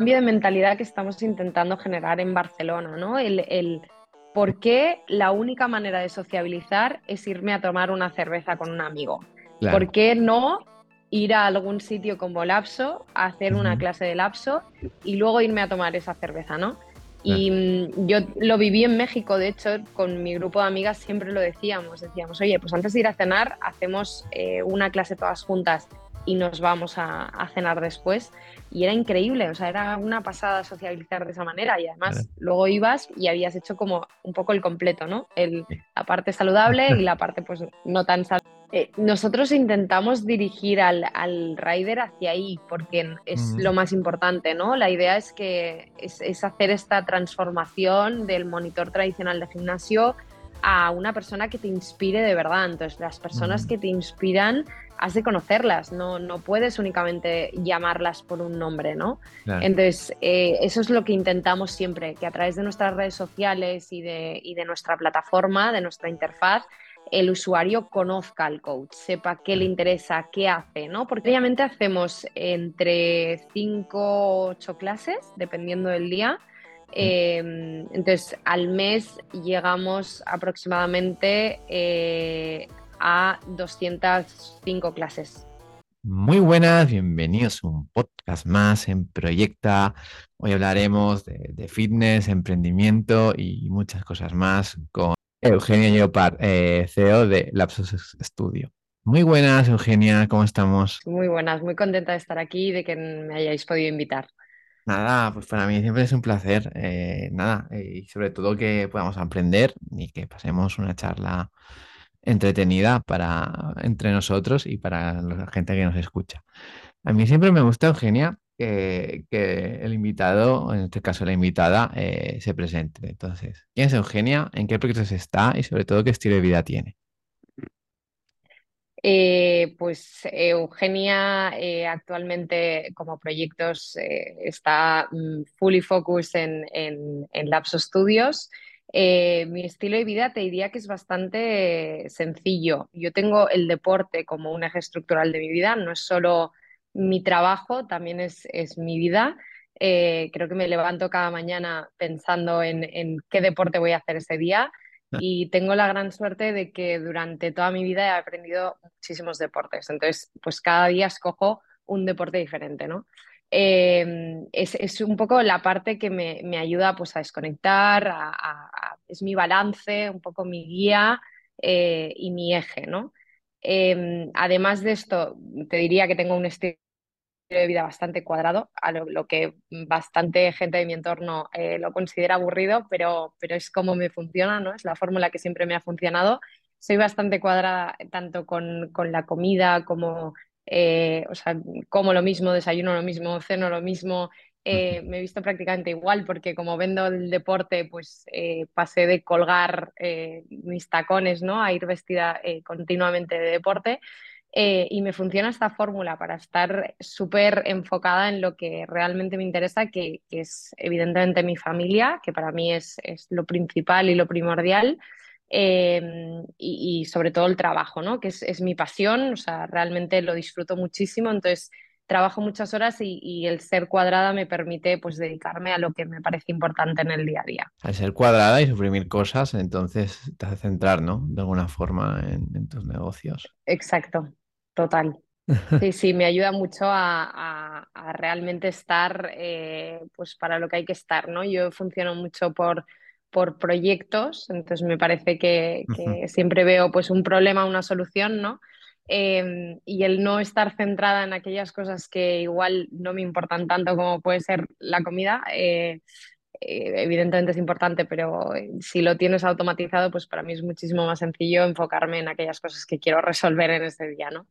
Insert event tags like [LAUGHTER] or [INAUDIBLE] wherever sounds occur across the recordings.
cambio de mentalidad que estamos intentando generar en Barcelona, ¿no? El, el por qué la única manera de sociabilizar es irme a tomar una cerveza con un amigo. Claro. ¿Por qué no ir a algún sitio como Lapso, a hacer una clase de Lapso y luego irme a tomar esa cerveza, ¿no? Y mm, yo lo viví en México, de hecho, con mi grupo de amigas siempre lo decíamos, decíamos, oye, pues antes de ir a cenar hacemos eh, una clase todas juntas y nos vamos a, a cenar después. Y era increíble, o sea, era una pasada sociabilizar de esa manera y además Claro. luego ibas y habías hecho como un poco el completo, ¿no? El, Sí. la parte saludable y la [LAUGHS] parte pues no tan saludable. Eh, nosotros intentamos dirigir al, al rider hacia ahí porque es Ujú. lo más importante, ¿no? La idea es que es, es hacer esta transformación del monitor tradicional de gimnasio a una persona que te inspire de verdad. Entonces, las personas Ujú. que te inspiran, has de conocerlas, no, no puedes únicamente llamarlas por un nombre, ¿no? Claro. Entonces, eh, eso es lo que intentamos siempre, que a través de nuestras redes sociales y de, y de nuestra plataforma, de nuestra interfaz, el usuario conozca al coach, sepa qué le interesa, qué hace, ¿no? Porque obviamente hacemos entre 5 o 8 clases, dependiendo del día. Eh, entonces, al mes llegamos aproximadamente eh, a 205 clases. Muy buenas, bienvenidos a un podcast más en Proyecta. Hoy hablaremos de, de fitness, emprendimiento y muchas cosas más con Eugenia Llopar, eh, CEO de Lapsus Studio. Muy buenas, Eugenia, ¿cómo estamos? Muy buenas, muy contenta de estar aquí y de que me hayáis podido invitar. Nada, pues para mí siempre es un placer, eh, nada, eh, y sobre todo que podamos aprender y que pasemos una charla entretenida para entre nosotros y para la gente que nos escucha. A mí siempre me gusta, Eugenia, que, el invitado, en este caso la invitada, eh, se presente. Entonces, ¿quién es Eugenia? ¿En qué proyectos está? Y sobre todo, ¿qué estilo de vida tiene? Eh, pues Eugenia eh, actualmente como proyectos eh, está mm, fully focused en, en, en Lapso Studios. Mi estilo de vida te diría que es bastante sencillo. Yo tengo el deporte como un eje estructural de mi vida, no es solo mi trabajo, también es, es mi vida. Creo que me levanto cada mañana pensando en, en qué deporte voy a hacer ese día y tengo la gran suerte de que durante toda mi vida he aprendido muchísimos deportes. Entonces, pues cada día escojo un deporte diferente, ¿no? Eh, es, es, un poco la parte que me, me ayuda pues, a desconectar, a, es mi balance, un poco mi guía eh, y mi eje, ¿no? Eh, además de esto, te diría que tengo un estilo de vida bastante cuadrado, a lo, lo que bastante gente de mi entorno eh, lo considera aburrido, pero, pero es como me funciona, ¿no? Es la fórmula que siempre me ha funcionado. Soy bastante cuadrada tanto con, con la comida como, eh, o sea, como lo mismo, desayuno lo mismo, ceno lo mismo. Eh, me he visto prácticamente igual porque como vendo el deporte, pues eh, pasé de colgar eh, mis tacones, ¿no? A ir vestida eh, continuamente de deporte. Eh, y me funciona esta fórmula para estar súper enfocada en lo que realmente me interesa, que, que, es evidentemente mi familia, que para mí es, es lo principal y lo primordial, eh, y, y, sobre todo el trabajo, ¿no? que es, es, mi pasión, o sea, realmente lo disfruto muchísimo, entonces trabajo muchas horas y, y, el ser cuadrada me permite pues dedicarme a lo que me parece importante en el día a día. Al ser cuadrada y suprimir cosas, entonces te hace centrar, ¿no? De alguna forma en, en tus negocios. Exacto. Total. [LAUGHS] Sí, sí, me ayuda mucho a, a, a realmente estar eh, pues para lo que hay que estar, ¿no? Yo funciono mucho por, por proyectos, entonces me parece que, que siempre veo pues un problema, una solución, ¿no? Eh, y el no estar centrada en aquellas cosas que igual no me importan tanto como puede ser la comida, eh, evidentemente es importante, pero si lo tienes automatizado, pues para mí es muchísimo más sencillo enfocarme en aquellas cosas que quiero resolver en ese día, ¿no?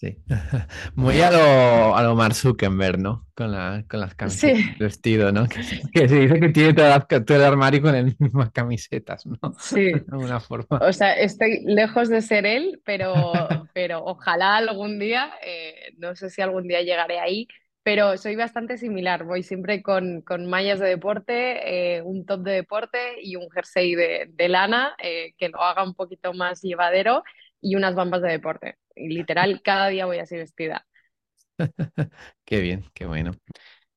Sí, [LAUGHS] muy a lo, a lo Mark Zuckerberg, ¿no? Con, la, con las camisetas, sí. vestido, ¿no? Que, que, se dice que tiene todo, todo el armario con las mismas [LAUGHS] camisetas, ¿no? Sí. De alguna forma. O sea, estoy lejos de ser él, pero, [LAUGHS] pero ojalá algún día, eh, no sé si algún día llegaré ahí, pero soy bastante similar. Voy siempre con, con mallas de deporte, eh, un top de deporte y un jersey de, de lana eh, que lo haga un poquito más llevadero y unas bambas de deporte. Literal, cada día voy así vestida. [LAUGHS] qué bien, qué bueno.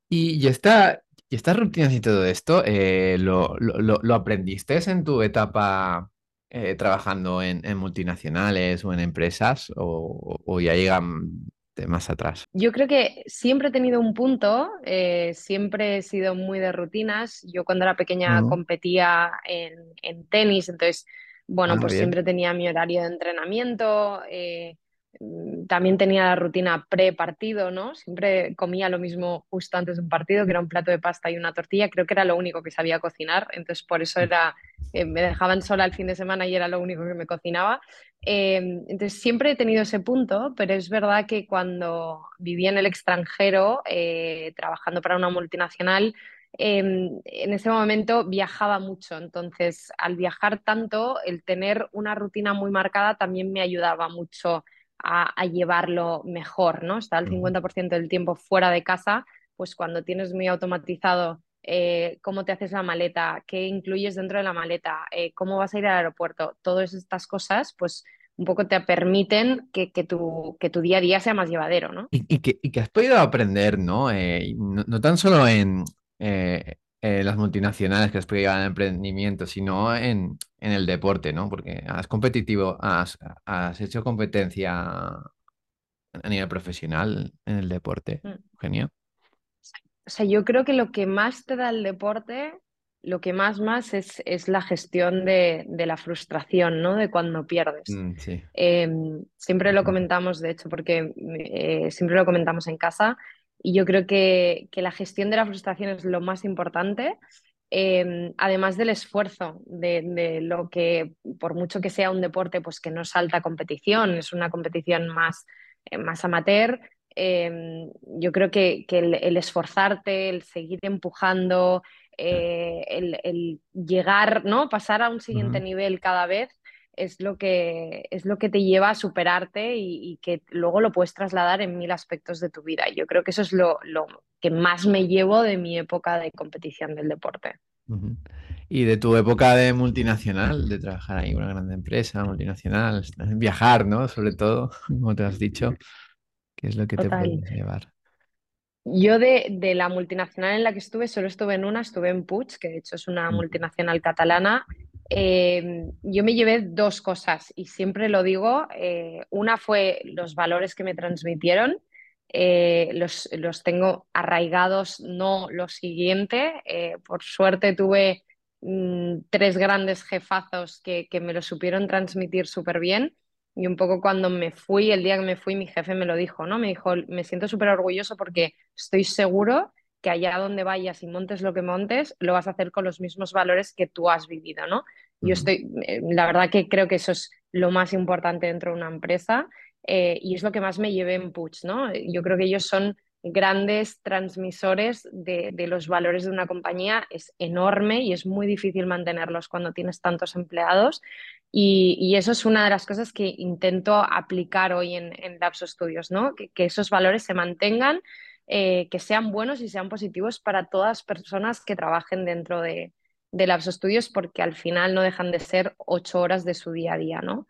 Y, y esta, y estas rutinas y todo esto, eh, ¿lo, lo, lo- aprendiste en tu etapa eh, trabajando en, en multinacionales o en empresas o, o ya llegan de más atrás? Yo creo que siempre he tenido un punto, eh, siempre he sido muy de rutinas. Yo cuando era pequeña competía en, en tenis, entonces, bueno, Ah, pues bien. siempre tenía mi horario de entrenamiento. eh, también tenía la rutina pre-partido, ¿no? Siempre comía lo mismo justo antes de un partido, que era un plato de pasta y una tortilla. Creo que era lo único que sabía cocinar, entonces por eso era, eh, me dejaban sola el fin de semana y era lo único que me cocinaba. Eh, entonces siempre he tenido ese punto, pero es verdad que cuando vivía en el extranjero, eh, trabajando para una multinacional, eh, en ese momento viajaba mucho. Entonces, al viajar tanto, el tener una rutina muy marcada también me ayudaba mucho a, a llevarlo mejor, ¿no? Estar el Ujú. 50% del tiempo fuera de casa, pues cuando tienes muy automatizado eh, cómo te haces la maleta, qué incluyes dentro de la maleta, eh, cómo vas a ir al aeropuerto, todas estas cosas, pues un poco te permiten que, que tu, que tu día a día sea más llevadero, ¿no? Y, y que, y que has podido aprender, ¿no? Eh, no, no tan solo en eh, eh, las multinacionales que has podido llevar en emprendimiento, sino en, en el deporte, ¿no? Porque has competitivo, has, has hecho competencia a nivel profesional en el deporte. Mm. Genial. O sea, yo creo que lo que más te da el deporte, lo que más más es, es la gestión de, de la frustración, ¿no? De cuando pierdes. Mm, sí. Eh, siempre lo comentamos, de hecho, porque eh, siempre lo comentamos en casa y yo creo que, que la gestión de la frustración es lo más importante, eh, además del esfuerzo, de, de lo que, por mucho que sea un deporte, pues que no es alta competición, es una competición más, eh, más amateur. eh, yo creo que, que el, el esforzarte, el seguir empujando, el, el llegar, ¿no? Pasar a un siguiente nivel cada vez es lo que, es lo que te lleva a superarte y, y que luego lo puedes trasladar en mil aspectos de tu vida. Yo creo que eso es lo, lo que más me llevo de mi época de competición del deporte. Y de tu época de multinacional, de trabajar ahí en una gran empresa multinacional, viajar, ¿no? Sobre todo, [LAUGHS] como te has dicho, ¿qué es lo que te puedes llevar? Yo de, de la multinacional en la que estuve, solo estuve en una, estuve en Puig, que de hecho es una multinacional catalana. Eh, yo me llevé dos cosas y siempre lo digo. eh, una fue los valores que me transmitieron. eh, los, los tengo arraigados, no lo siguiente. eh, por suerte tuve mm, tres grandes jefazos que, que me lo supieron transmitir súper bien. Y un poco cuando me fui, el día que me fui, mi jefe me lo dijo, ¿no? Me dijo, me siento súper orgulloso porque estoy seguro que allá donde vayas y montes lo que montes, lo vas a hacer con los mismos valores que tú has vivido, ¿no? Yo estoy, eh, la verdad que creo que eso es lo más importante dentro de una empresa eh, y es lo que más me llevé en Puig, ¿no? Yo creo que ellos son grandes transmisores de, de los valores de una compañía, es enorme y es muy difícil mantenerlos cuando tienes tantos empleados y, y eso es una de las cosas que intento aplicar hoy en, en Lapso Studios, ¿no? Que, que esos valores se mantengan eh, que sean buenos y sean positivos para todas las personas que trabajen dentro de, de Labs Studios, porque al final no dejan de ser ocho horas de su día a día, ¿no?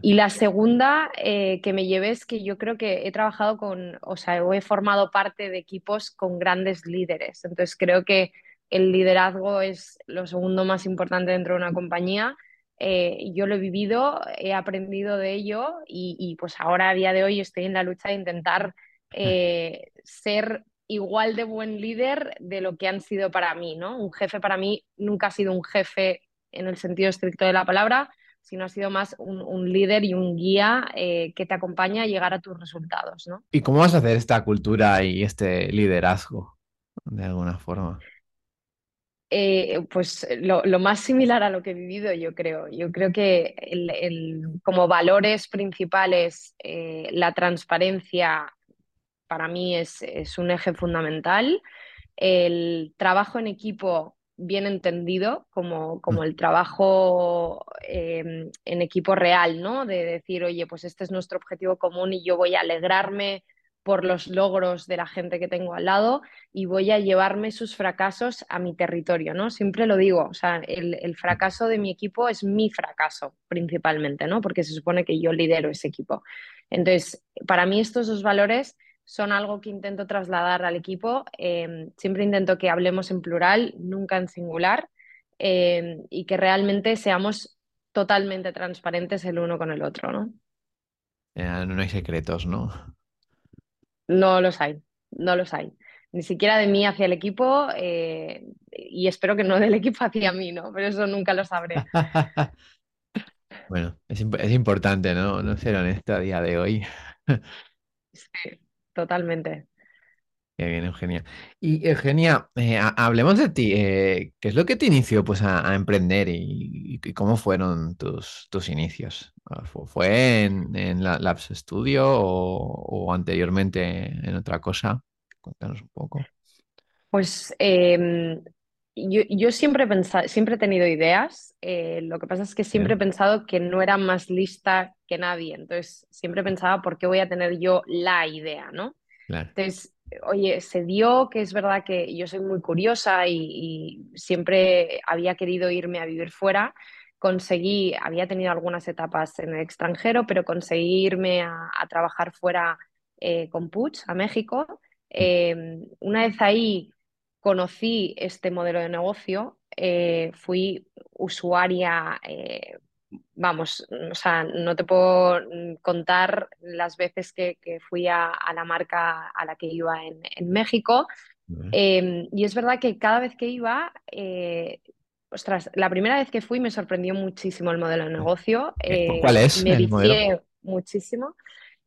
Y la segunda eh, que me llevé es que yo creo que he trabajado con, o sea, he formado parte de equipos con grandes líderes. Entonces creo que el liderazgo es lo segundo más importante dentro de una compañía. Eh, yo lo he vivido, he aprendido de ello y, y, pues ahora a día de hoy estoy en la lucha de intentar eh, ser igual de buen líder de lo que han sido para mí, ¿no? Un jefe para mí nunca ha sido un jefe en el sentido estricto de la palabra, sino ha sido más un, un líder y un guía eh, que te acompaña a llegar a tus resultados, ¿no? ¿Y cómo vas a hacer esta cultura y este liderazgo de alguna forma? Eh, pues lo, lo, más similar a lo que he vivido, yo creo. Yo creo que el, el, como valores principales, eh, la transparencia para mí es, es un eje fundamental. El trabajo en equipo bien entendido, como, como el trabajo eh, en equipo real, ¿no? De decir, oye, pues este es nuestro objetivo común y yo voy a alegrarme por los logros de la gente que tengo al lado y voy a llevarme sus fracasos a mi territorio, ¿no? Siempre lo digo, o sea, el, el fracaso de mi equipo es mi fracaso principalmente, ¿no? Porque se supone que yo lidero ese equipo. Entonces, para mí estos dos valores son algo que intento trasladar al equipo. Em, siempre intento que hablemos en plural, nunca en singular, em, y que realmente seamos totalmente transparentes el uno con el otro, ¿no? no hay secretos, ¿no? No los hay, no los hay. Ni siquiera de mí hacia el equipo eh, y espero que no del equipo hacia mí, ¿no? Pero eso nunca lo sabré. [LAUGHS] Bueno, es, es importante, ¿no? No ser honesto a día de hoy. Sí, totalmente. Qué bien, Eugenia. Y Eugenia, eh, hablemos de ti. Eh, ¿qué es lo que te inició pues, a, emprender y, cómo fueron tus, tus inicios? Ah, ¿Fue en, en la Labs Studio o, anteriormente en otra cosa? Cuéntanos un poco. Pues em, yo, siempre he pensado, siempre he tenido ideas. Eh, lo que pasa es que siempre he pensado que no era más lista que nadie. Entonces, siempre pensaba por qué voy a tener yo la idea, ¿no? Entonces, oye, se dio que es verdad que yo soy muy curiosa y, siempre había querido irme a vivir fuera. Conseguí, había tenido algunas etapas en el extranjero, pero conseguí irme a, trabajar fuera eh, con Puch a México. Em, una vez ahí conocí este modelo de negocio, eh, fui usuaria eh, vamos, o sea, no te puedo mm, contar las veces que, fui a, la marca a la que iba en, México. Em, y es verdad que cada vez que iba, eh, ostras, la primera vez que fui me sorprendió muchísimo el modelo de negocio. Eh, ¿Cuál es? Me vicié muchísimo.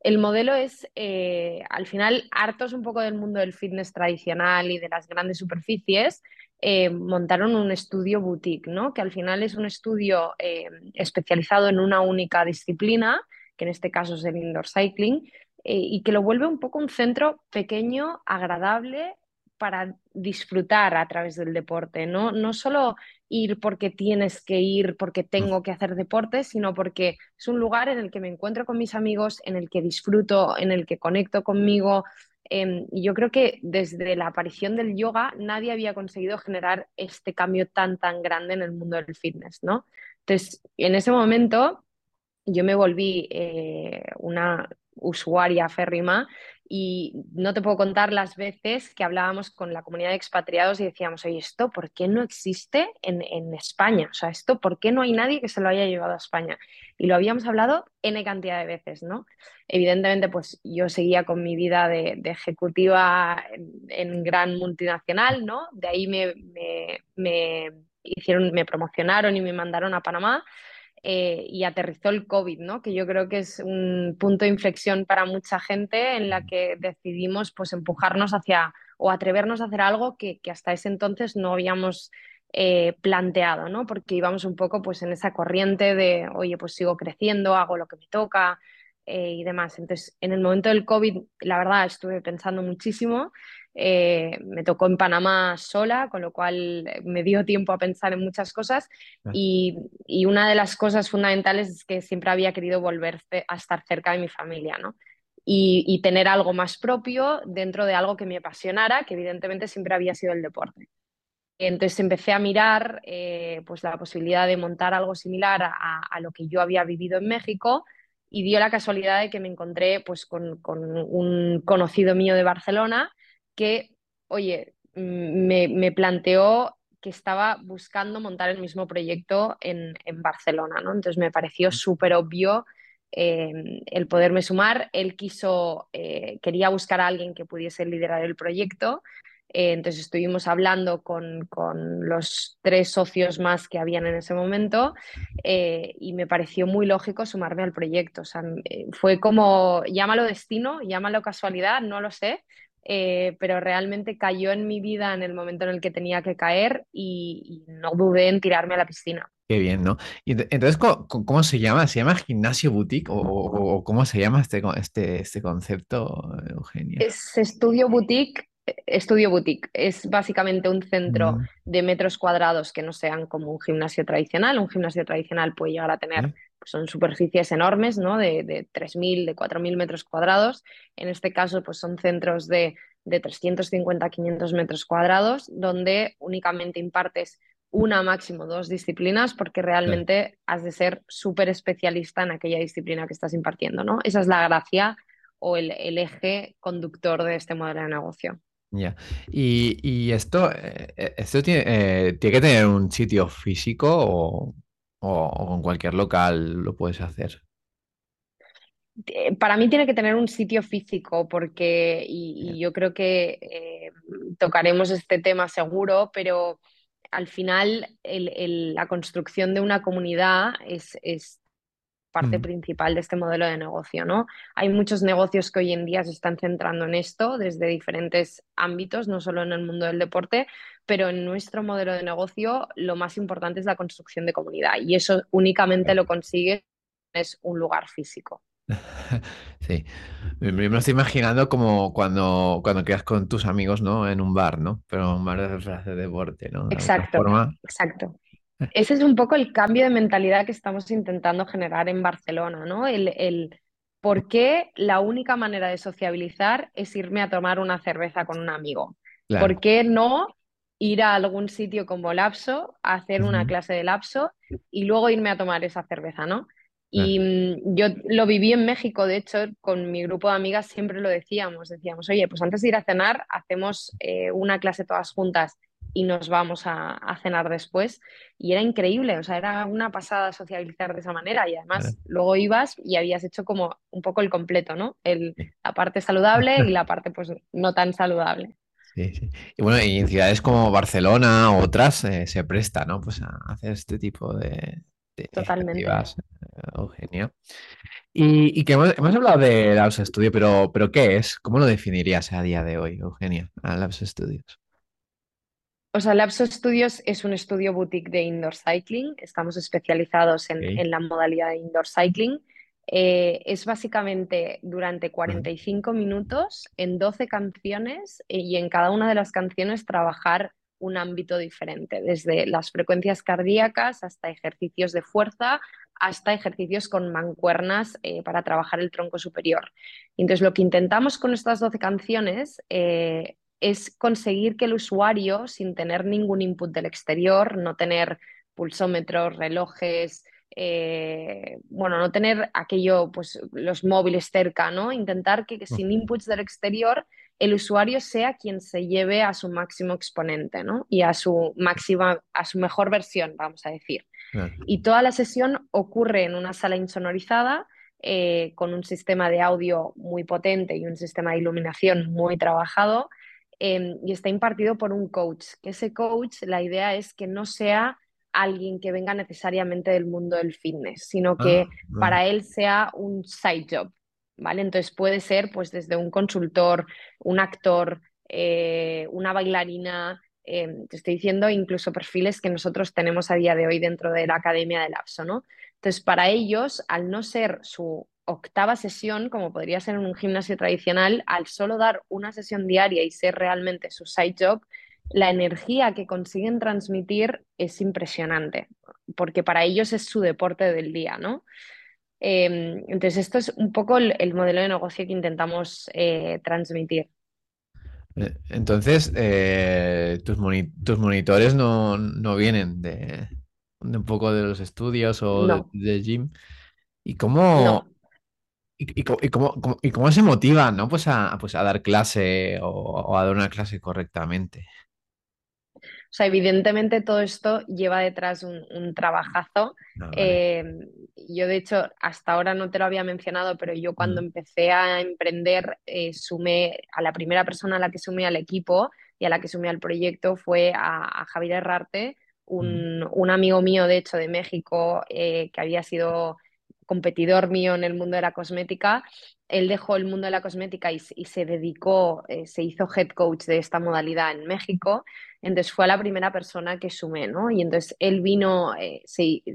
El modelo es, eh, al final, hartos un poco del mundo del fitness tradicional y de las grandes superficies, eh, montaron un estudio boutique, ¿no? que al final es un estudio eh, especializado en una única disciplina, que en este caso es el indoor cycling, eh, y que lo vuelve un poco un centro pequeño, agradable para disfrutar a través del deporte, ¿no? No solo ir porque tienes que ir, porque tengo que hacer deporte, sino porque es un lugar en el que me encuentro con mis amigos, en el que disfruto, en el que conecto conmigo, Em, y yo creo que desde la aparición del yoga nadie había conseguido generar este cambio tan, tan grande en el mundo del fitness, ¿no? Entonces, en ese momento yo me volví eh, una usuaria férrima y no te puedo contar las veces que hablábamos con la comunidad de expatriados y decíamos, oye, ¿esto por qué no existe en, en, España? O sea, ¿esto por qué no hay nadie que se lo haya llevado a España? Y lo habíamos hablado N cantidad de veces, ¿no? Evidentemente, pues yo seguía con mi vida de, ejecutiva en, gran multinacional, ¿no? De ahí me, me, me hicieron, me promocionaron y me mandaron a Panamá eh, y aterrizó el COVID, ¿no? que yo creo que es un punto de inflexión para mucha gente en la que decidimos pues, empujarnos hacia o atrevernos a hacer algo que, hasta ese entonces no habíamos eh, planteado, ¿no? porque íbamos un poco pues, en esa corriente de, oye, pues sigo creciendo, hago lo que me toca, eh, y demás. Entonces, en el momento del COVID, la verdad, estuve pensando muchísimo. Eh, me tocó en Panamá sola, con lo cual eh, me dio tiempo a pensar en muchas cosas. Y, una de las cosas fundamentales es que siempre había querido volver a estar cerca de mi familia, ¿no? Y, tener algo más propio dentro de algo que me apasionara, que evidentemente siempre había sido el deporte. Entonces empecé a mirar pues la posibilidad de montar algo similar a, lo que yo había vivido en México y dio la casualidad de que me encontré pues, con, un conocido mío de Barcelona que, oye, me, me, planteó que estaba buscando montar el mismo proyecto en, en Barcelona, ¿no? Entonces me pareció súper obvio eh, el poderme sumar. Él quiso, eh, quería buscar a alguien que pudiese liderar el proyecto eh, entonces estuvimos hablando con, los tres socios más que habían en ese momento eh, y me pareció muy lógico sumarme al proyecto. O sea, fue como, llámalo destino, llámalo casualidad, no lo sé, pero realmente cayó en mi vida en el momento en el que tenía que caer y, no dudé en tirarme a la piscina. Qué bien, ¿no? Y entonces, ¿cómo, se llama? ¿Se llama gimnasio boutique o, cómo se llama este, este, este concepto, Eugenia? Es estudio boutique Estudio Boutique es básicamente un centro mm. de metros cuadrados que no sean como un gimnasio tradicional. Un gimnasio tradicional puede llegar a tener, pues son superficies enormes, ¿no? De, de 3.000, de 4.000 metros cuadrados. En este caso, pues son centros de, de 350 500 metros cuadrados, donde únicamente impartes una máximo dos disciplinas porque realmente has de ser súper especialista en aquella disciplina que estás impartiendo, ¿no? Esa es la gracia o el, eje conductor de este modelo de negocio. Ya. Y, esto, eh, eh, esto tiene, tiene, que tener un sitio físico o, o, con cualquier local lo puedes hacer. Para mí tiene que tener un sitio físico porque, y, yo creo que tocaremos este tema seguro, pero al final la construcción de una comunidad es, parte mm. principal de este modelo de negocio, ¿no? Hay muchos negocios que hoy en día se están centrando en esto desde diferentes ámbitos, no solo en el mundo del deporte, pero en nuestro modelo de negocio lo más importante es la construcción de comunidad y eso únicamente lo consigue es un lugar físico. [LAUGHS] Sí, me, me estoy imaginando como cuando, cuando quedas con tus amigos, ¿no? En un bar, ¿no? Pero un bar de, deporte, ¿no? exacto, exacto. Ese es un poco el cambio de mentalidad que estamos intentando generar en Barcelona, ¿no? El, el por qué la única manera de sociabilizar es irme a tomar una cerveza con un amigo. ¿Por qué no ir a algún sitio como Lapso, a hacer una clase de Lapso y luego irme a tomar esa cerveza, ¿no? Y mm, yo lo viví en México, de hecho, con mi grupo de amigas siempre lo decíamos, decíamos, oye, pues antes de ir a cenar, hacemos eh, una clase todas juntas y nos vamos a, cenar después. Y era increíble, o sea, era una pasada sociabilizar de esa manera y además luego ibas y habías hecho como un poco el completo, ¿no? El, la parte saludable y [LAUGHS] la parte pues no tan saludable. Sí, sí. Y bueno, y en ciudades como Barcelona o otras eh, se presta, ¿no? Pues a hacer este tipo de, Totalmente. Eugenia. Y, que hemos, hablado de Labs Studio, pero, pero ¿qué es? ¿Cómo lo definirías a día de hoy, Eugenia, a Labs Studios? O sea, Labs Studios es un estudio boutique de indoor cycling. Estamos especializados en, la modalidad de indoor cycling. Eh, es básicamente durante 45 minutos en 12 canciones eh, y en cada una de las canciones trabajar un ámbito diferente, desde las frecuencias cardíacas hasta ejercicios de fuerza, hasta ejercicios con mancuernas eh, para trabajar el tronco superior. entonces lo que intentamos con estas 12 canciones eh, es conseguir que el usuario, sin tener ningún input del exterior, no tener pulsómetros, relojes, eh, bueno, no tener aquello, pues los móviles cerca, ¿no? Intentar que sin inputs del exterior el usuario sea quien se lleve a su máximo exponente ¿no? y a su máxima, a su mejor versión, vamos a decir. Y toda la sesión ocurre en una sala insonorizada eh, con un sistema de audio muy potente y un sistema de iluminación muy trabajado em, y está impartido por un coach. Que ese coach, la idea es que no sea alguien que venga necesariamente del mundo del fitness, sino que ah, para él sea un side job, ¿vale? Entonces puede ser pues desde un consultor, un actor, eh, una bailarina, eh, te estoy diciendo incluso perfiles que nosotros tenemos a día de hoy dentro de la Academia del Lapso, ¿no? Entonces para ellos, al no ser su octava sesión, como podría ser en un gimnasio tradicional, al solo dar una sesión diaria y ser realmente su side job, la energía que consiguen transmitir es impresionante, porque para ellos es su deporte del día, ¿no? Em, entonces, esto es un poco el, modelo de negocio que intentamos eh, transmitir. Eh, entonces, eh, tus, monitores no, vienen de, un poco de los estudios o de, gym. ¿Y cómo, y, cómo, se motivan ¿no? pues a, pues a dar clase o a dar una clase correctamente? O sea, evidentemente todo esto lleva detrás un, trabajazo. Ah, eh, yo, de hecho, hasta ahora no te lo había mencionado, pero yo cuando empecé a emprender, eh, sumé a la primera persona a la que sumé al equipo y a la que sumé al proyecto fue a, Javier Herrarte, un, amigo mío, de hecho, de México, eh, que había sido competidor mío en el mundo de la cosmética. Él dejó el mundo de la cosmética y, se dedicó, se hizo head coach de esta modalidad en México. Entonces fue la primera persona que sumé, ¿no? Y entonces él vino, eh,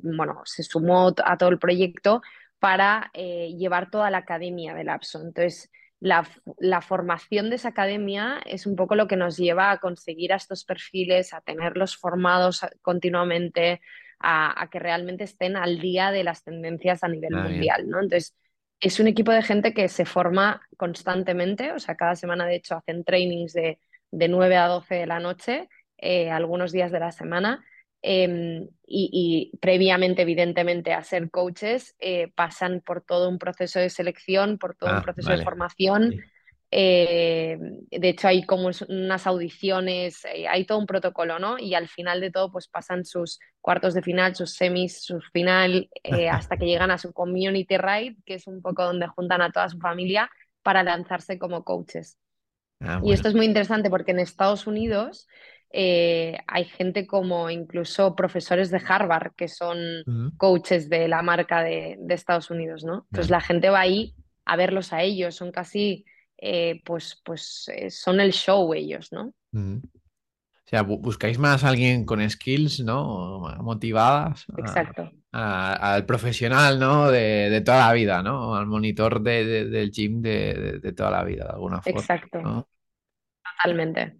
bueno, se sumó a todo el proyecto para eh, llevar toda la academia del APSO. Entonces, la, formación de esa academia es un poco lo que nos lleva a conseguir a estos perfiles, a tenerlos formados continuamente, a, que realmente estén al día de las tendencias a nivel mundial, ¿no? Entonces, es un equipo de gente que se forma constantemente, o sea, cada semana de hecho hacen trainings de, de 9 a 12 de la noche eh, algunos días de la semana. em, y, previamente, evidentemente, a ser coaches, eh, pasan por todo un proceso de selección, por todo un Ah, proceso de formación. Sí. Eh, de hecho, hay como unas audiciones, eh, hay todo un protocolo, ¿no? Y al final de todo, pues pasan sus cuartos de final, sus semis, su final, eh, [LAUGHS] hasta que llegan a su community ride, que es un poco donde juntan a toda su familia para lanzarse como coaches. Ah, Y esto es muy interesante porque en Estados Unidos hay gente como incluso profesores de Harvard que son Ujú, coaches de la marca de, de Estados Unidos, ¿no? Entonces la gente va ahí a verlos a ellos, son casi, eh, pues, pues eh, son el show ellos, ¿no? O sea, bu- buscáis más a alguien con skills, ¿no? Motivadas a- Exacto, a- al profesional, ¿no? De, de toda la vida, ¿no? Al monitor de- de- del gym de, toda la vida, de alguna forma, exacto, ¿no? totalmente.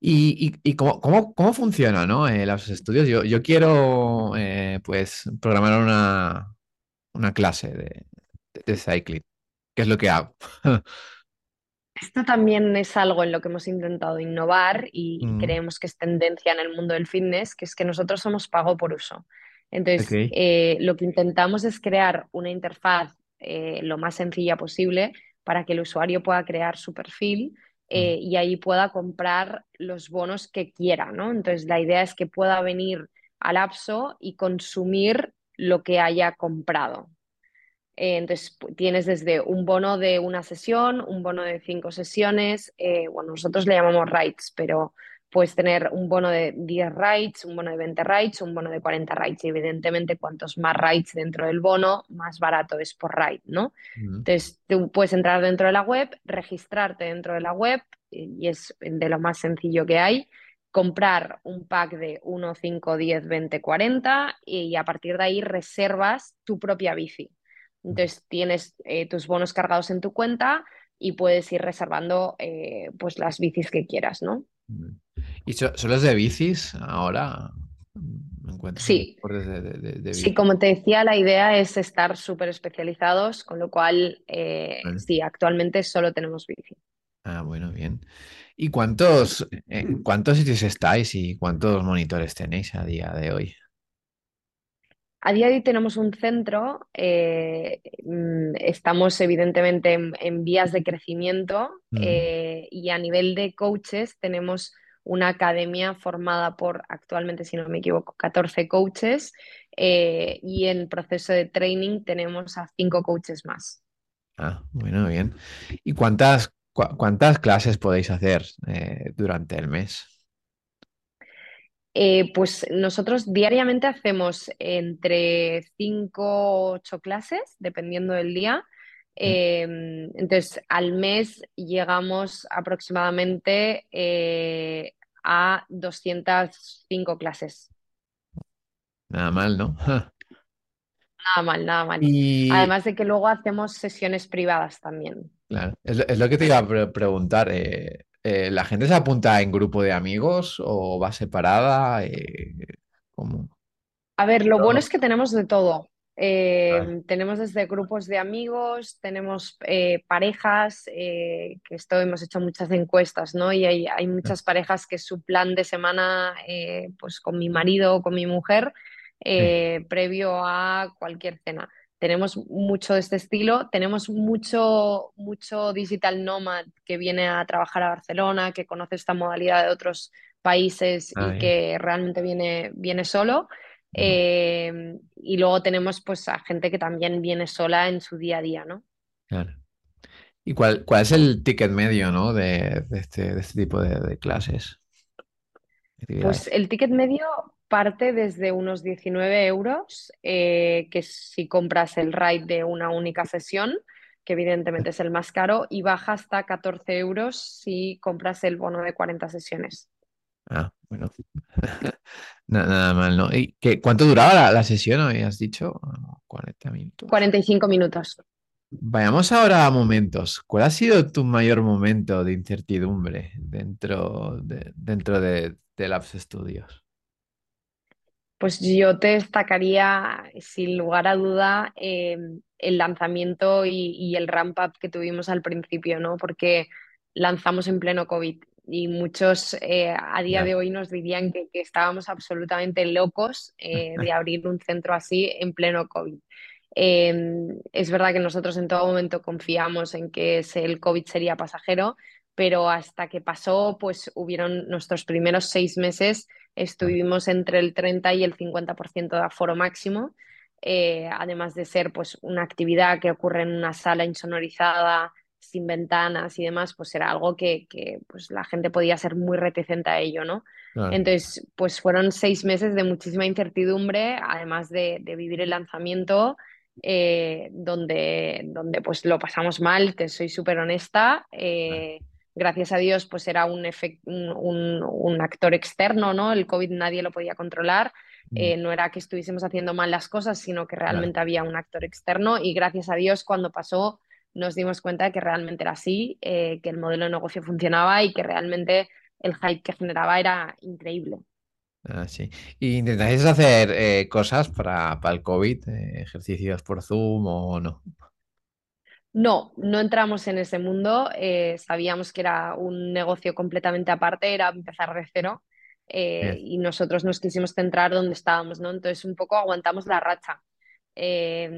¿Y, y- y cómo, cómo- cómo funciona, ¿no? Eh, los estudios. Yo, yo quiero, eh, pues, programar una, una clase de, de cycling. ¿Qué es lo que hago? [LAUGHS] Esto también es algo en lo que hemos intentado innovar y Mm, creemos que es tendencia en el mundo del fitness, que es que nosotros somos pago por uso. Entonces, eh, lo que intentamos es crear una interfaz eh, lo más sencilla posible para que el usuario pueda crear su perfil Mm, eh, y ahí pueda comprar los bonos que quiera, ¿no? Entonces, la idea es que pueda venir al Appso y consumir lo que haya comprado. Eh, entonces, tienes desde un bono de una sesión, un bono de cinco sesiones, eh, bueno, nosotros le llamamos rides, pero puedes tener un bono de 10 rides, un bono de 20 rides, un bono de 40 rides. Y evidentemente, cuantos más rides dentro del bono, más barato es por ride, ¿no? Entonces, tú puedes entrar dentro de la web, registrarte dentro de la web, y es de lo más sencillo que hay comprar un pack de 1, 5, 10, 20, 40 y a partir de ahí reservas tu propia bici. Entonces tienes eh, tus bonos cargados en tu cuenta y puedes ir reservando eh, pues las bicis que quieras, ¿no? mm. ¿Y so- solo es de bicis ahora? Mm, ¿Encuentras en Sí, de, de, de- de sí, como te decía, la idea es estar súper especializados, con lo cual eh, Vale. sí, actualmente solo tenemos bici. Ah, bueno, bien. ¿Y cuántos, en cuántos sitios estáis y cuántos monitores tenéis a día de hoy? A día de hoy tenemos un centro, eh, mm, estamos evidentemente en, en vías de crecimiento Mm. eh, y a nivel de coaches tenemos una academia formada por actualmente, si no me equivoco, 14 coaches eh, y en proceso de training tenemos a 5 coaches más. Ah, bueno, bien. ¿Y cuántas, cuántas clases podéis hacer durante el mes? Eh, pues nosotros diariamente hacemos entre 5 o 8 clases, dependiendo del día. Mm, Eh, entonces, al mes llegamos aproximadamente eh, a 205 clases. Nada mal, ¿no? [LAUGHS] Nada mal, nada mal. Y Además de que luego hacemos sesiones privadas también. claro, es, lo es lo que te iba a pre- preguntar. eh, eh, ¿la gente se apunta en grupo de amigos o va separada? Eh, ¿cómo? A ver, lo bueno es que tenemos de todo. Eh, tenemos desde grupos de amigos, tenemos eh, parejas, eh, que esto hemos hecho muchas encuestas, ¿no? Y hay, hay muchas parejas que su plan de semana, pues con mi marido o con mi mujer, Sí. previo a cualquier cena. Tenemos mucho de este estilo, tenemos mucho, mucho digital nomad que viene a trabajar a Barcelona, que conoce esta modalidad de otros países Ah, y bien. que realmente viene, viene solo. Mm, Eh, y luego tenemos pues a gente que también viene sola en su día a día, ¿no? claro. ¿Y cuál, cuál es el ticket medio, ¿no? de, de este, de este tipo de, de clases, Pues el ticket medio parte desde unos 19 euros, eh, que si compras el ride de una única sesión, que evidentemente es el más caro, y baja hasta 14 euros si compras el bono de 40 sesiones. Ah, bueno. [LAUGHS] Na- Nada mal, ¿no? ¿Y qué, cuánto duraba la, la sesión? ¿Habías dicho? Ah, 40 minutos. 45 minutos. Vayamos ahora a momentos. ¿Cuál ha sido tu mayor momento de incertidumbre dentro de, dentro de, de Labs Studios? Pues yo te destacaría, sin lugar a duda, eh, el lanzamiento y, y el ramp up que tuvimos al principio, ¿no? Porque lanzamos en pleno COVID y muchos eh, a día de hoy nos dirían que, que estábamos absolutamente locos eh, de [LAUGHS] abrir un centro así en pleno COVID. Eh, es verdad que nosotros en todo momento confiamos en que ese- el COVID sería pasajero, pero hasta que pasó, pues hubieron nuestros primeros seis meses, estuvimos entre el 30 y el 50% de aforo máximo, eh, además de ser pues una actividad que ocurre en una sala insonorizada, sin ventanas y demás, pues era algo que, que, pues la gente podía ser muy reticente a ello, ¿no? claro. Entonces, pues fueron seis meses de muchísima incertidumbre, además de, de vivir el lanzamiento eh, donde, donde pues lo pasamos mal, te soy súper honesta. claro. Gracias a Dios pues era un, un, un- actor externo, ¿no? El COVID nadie lo podía controlar. Mm, Eh, no era que estuviésemos haciendo mal las cosas, sino que Claro. realmente había un actor externo y gracias a Dios cuando pasó nos dimos cuenta de que realmente era así, eh, que el modelo de negocio funcionaba y que realmente el hype que generaba era increíble. Ah, sí. ¿Y intentáis hacer eh, cosas para, para el COVID? ejercicios por Zoom o no? No, no entramos en ese mundo. eh, sabíamos que era un negocio completamente aparte, era empezar de cero. eh, y nosotros nos quisimos centrar donde estábamos, ¿no? Entonces, un poco aguantamos la racha. Eh,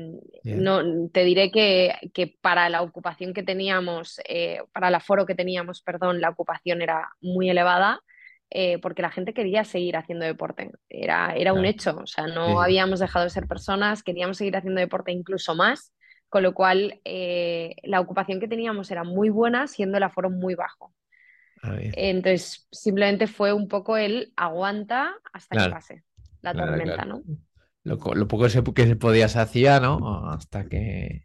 no, te diré que, que para la ocupación que teníamos, para el aforo que teníamos, perdón, la ocupación era muy elevada. eh, porque la gente quería seguir haciendo deporte, era, era un hecho, o sea, no sí. habíamos dejado de ser personas, queríamos seguir haciendo deporte incluso más, con lo cual, eh, la ocupación que teníamos era muy buena, siendo el aforo muy bajo. Ah. Entonces, simplemente fue un poco el aguanta hasta que Claro, pase la claro, tormenta, claro. ¿no? Lo, co- lo poco que se podía se hacía, ¿no? Hasta que...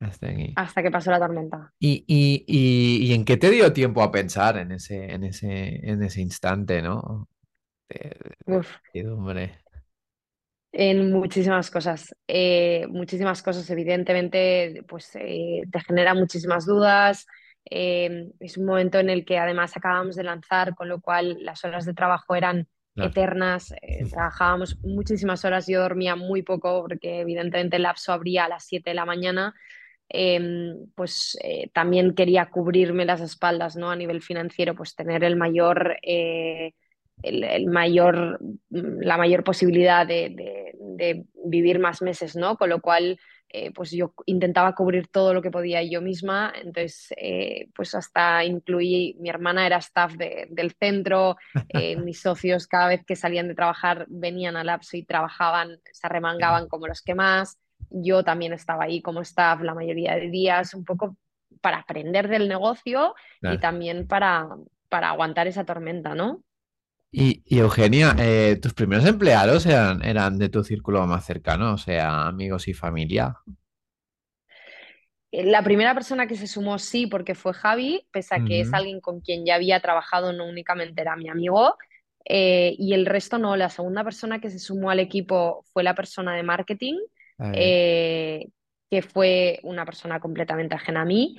Hasta aquí. Hasta que pasó la tormenta. ¿Y, y, y, y en qué te dio tiempo a pensar en ese, en ese, en ese instante, ¿no? De, de- de Uf. En muchísimas cosas, eh, muchísimas cosas, evidentemente, pues eh, te genera muchísimas dudas. eh, es un momento en el que además acabamos de lanzar, con lo cual las horas de trabajo eran Claro. eternas. [LAUGHS] trabajábamos muchísimas horas, yo dormía muy poco porque evidentemente el lapso abría a las 7 de la mañana. eh, pues también quería cubrirme las espaldas, ¿no? A nivel financiero, pues tener el mayor, el, el mayor, la mayor posibilidad de, de- de vivir más meses, ¿no? Con lo cual, eh, pues yo intentaba cubrir todo lo que podía yo misma, entonces, eh, pues hasta incluí, mi hermana era staff de- del centro, eh, [LAUGHS] mis socios cada vez que salían de trabajar venían al Lapso y trabajaban, se arremangaban como los que más. Yo también estaba ahí como staff la mayoría de días, un poco para aprender del negocio y también para, para aguantar esa tormenta, ¿no? Y, y Eugenia, eh, ¿tus primeros empleados eran, eran de tu círculo más cercano, o sea, amigos y familia? Eh, La primera persona que se sumó sí, porque fue Javi, pese a que es alguien con quien ya había trabajado, no únicamente era mi amigo, eh, y el resto no. La segunda persona que se sumó al equipo fue la persona de marketing, eh, que fue una persona completamente ajena a mí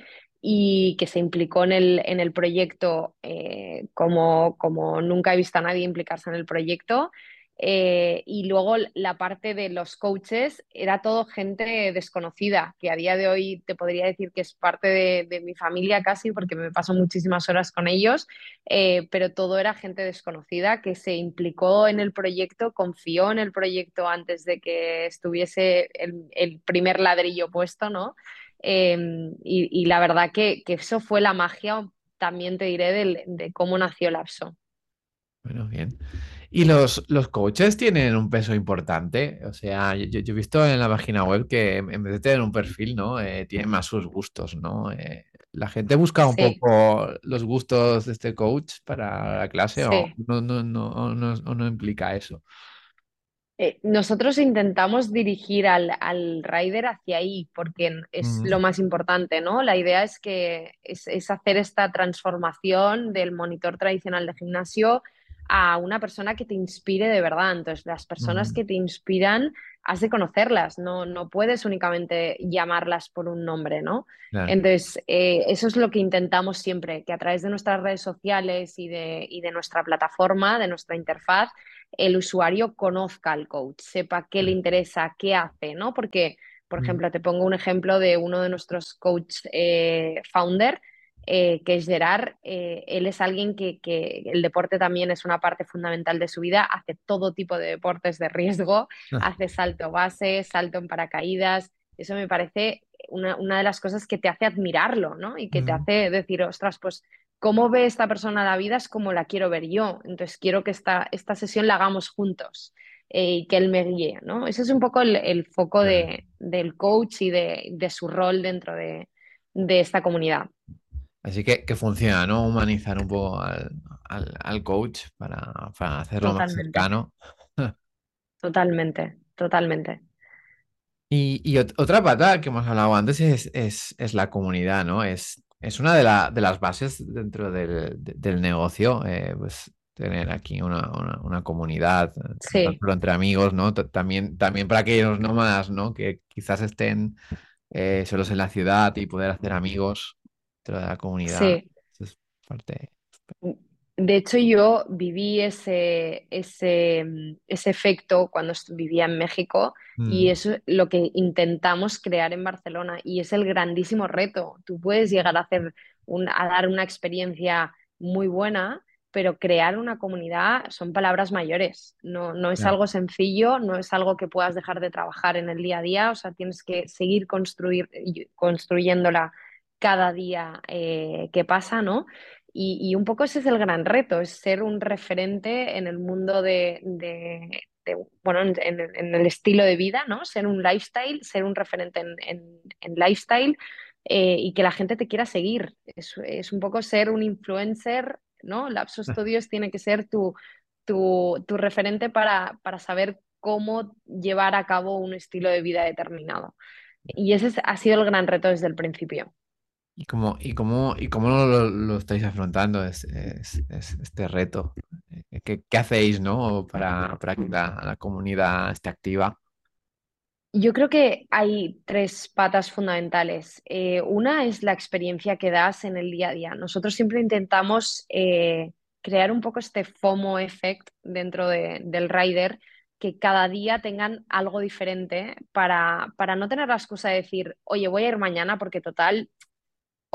y que se implicó en el, en el proyecto eh, como, como nunca he visto a nadie implicarse en el proyecto. Eh, y luego la parte de los coaches era todo gente desconocida, que a día de hoy te podría decir que es parte de, mi familia casi, porque me paso muchísimas horas con ellos, eh, pero todo era gente desconocida que se implicó en el proyecto, confió en el proyecto antes de que estuviese el primer ladrillo puesto, ¿no? Eh, y, y la verdad que, que eso fue la magia, también te diré, del- de cómo nació Lapso. Bueno, bien. ¿Y los, los coaches tienen un peso importante? O sea, yo, yo- he visto en la página web que en vez de tener un perfil, ¿no? Eh, tienen más sus gustos, ¿no? Eh, ¿la gente busca un Sí, poco los gustos de este coach para la clase o sí. no, no, no, o no, o no implica eso? Eh, nosotros intentamos dirigir al, al rider hacia ahí porque es Mm, lo más importante, ¿no? La idea es que es, es hacer esta transformación del monitor tradicional de gimnasio a una persona que te inspire de verdad. Entonces, las personas mm, que te inspiran, has de conocerlas, no, no puedes únicamente llamarlas por un nombre, ¿no? claro. Entonces, eh, eso es lo que intentamos siempre, que a través de nuestras redes sociales y de, y de nuestra plataforma, de nuestra interfaz, el usuario conozca al coach, sepa qué le interesa, qué hace, ¿no? Porque, por ejemplo, te pongo un ejemplo de uno de nuestros coach eh, founder. eh, que es Gerard. Eh, él es alguien que, que, el deporte también es una parte fundamental de su vida, hace todo tipo de deportes de riesgo, hace salto base, salto en paracaídas. Eso me parece una, una de las cosas que te hace admirarlo, ¿no? Y que te hace decir, ostras, pues cómo ve esta persona la vida es como la quiero ver yo. Entonces quiero que esta, esta sesión la hagamos juntos eh, y que él me guíe, ¿no? Ese es un poco el, el foco de, del coach y de, de su rol dentro de, de, esta comunidad. Así que, que funciona, ¿no? Humanizar un poco al, al, al coach para, para hacerlo Totalmente. más cercano. [LAUGHS] Totalmente, totalmente. Y, y ot- otra pata que hemos hablado antes es, es, es la comunidad, ¿no? Es, es una de, la- de las bases dentro del, de- del negocio, eh, pues tener aquí una, una, una comunidad, eh, Sí, solo entre amigos, ¿no? T- También, también para aquellos nómadas, ¿no? Que quizás estén eh, solos en la ciudad y poder hacer amigos dentro de la comunidad. sí. Eso es parte. De hecho, yo viví ese, ese, mm, ese efecto cuando vivía en México y Mm, eso es lo que intentamos crear en Barcelona y es el grandísimo reto. Tú puedes llegar a hacer un- a dar una experiencia muy buena, pero crear una comunidad son palabras mayores. No, no es algo sencillo, no es algo que puedas dejar de trabajar en el día a día, o sea, tienes que seguir construir, construyéndola cada día eh, que pasa, ¿no? Y, y un poco ese es el gran reto, es ser un referente en el mundo de, de- de, bueno, en, el estilo de vida, ¿no? Ser un lifestyle, ser un referente en, en- en lifestyle eh, y que la gente te quiera seguir. Es, es un poco ser un influencer, ¿no? Lapso Studios tiene que ser tu, tu, tu referente para, para saber cómo llevar a cabo un estilo de vida determinado. Y ese es- ha sido el gran reto desde el principio. ¿Y cómo, y cómo, y cómo lo, estáis afrontando es, es- es- este reto? Eh, ¿Qué, qué hacéis, ¿no? para, para que la, la comunidad esté activa? Yo creo que hay tres patas fundamentales. Eh, una es la experiencia que das en el día a día. Nosotros siempre intentamos eh, crear un poco este FOMO effect dentro de- del rider, que cada día tengan algo diferente para, para no tener la excusa de decir, oye, voy a ir mañana porque total,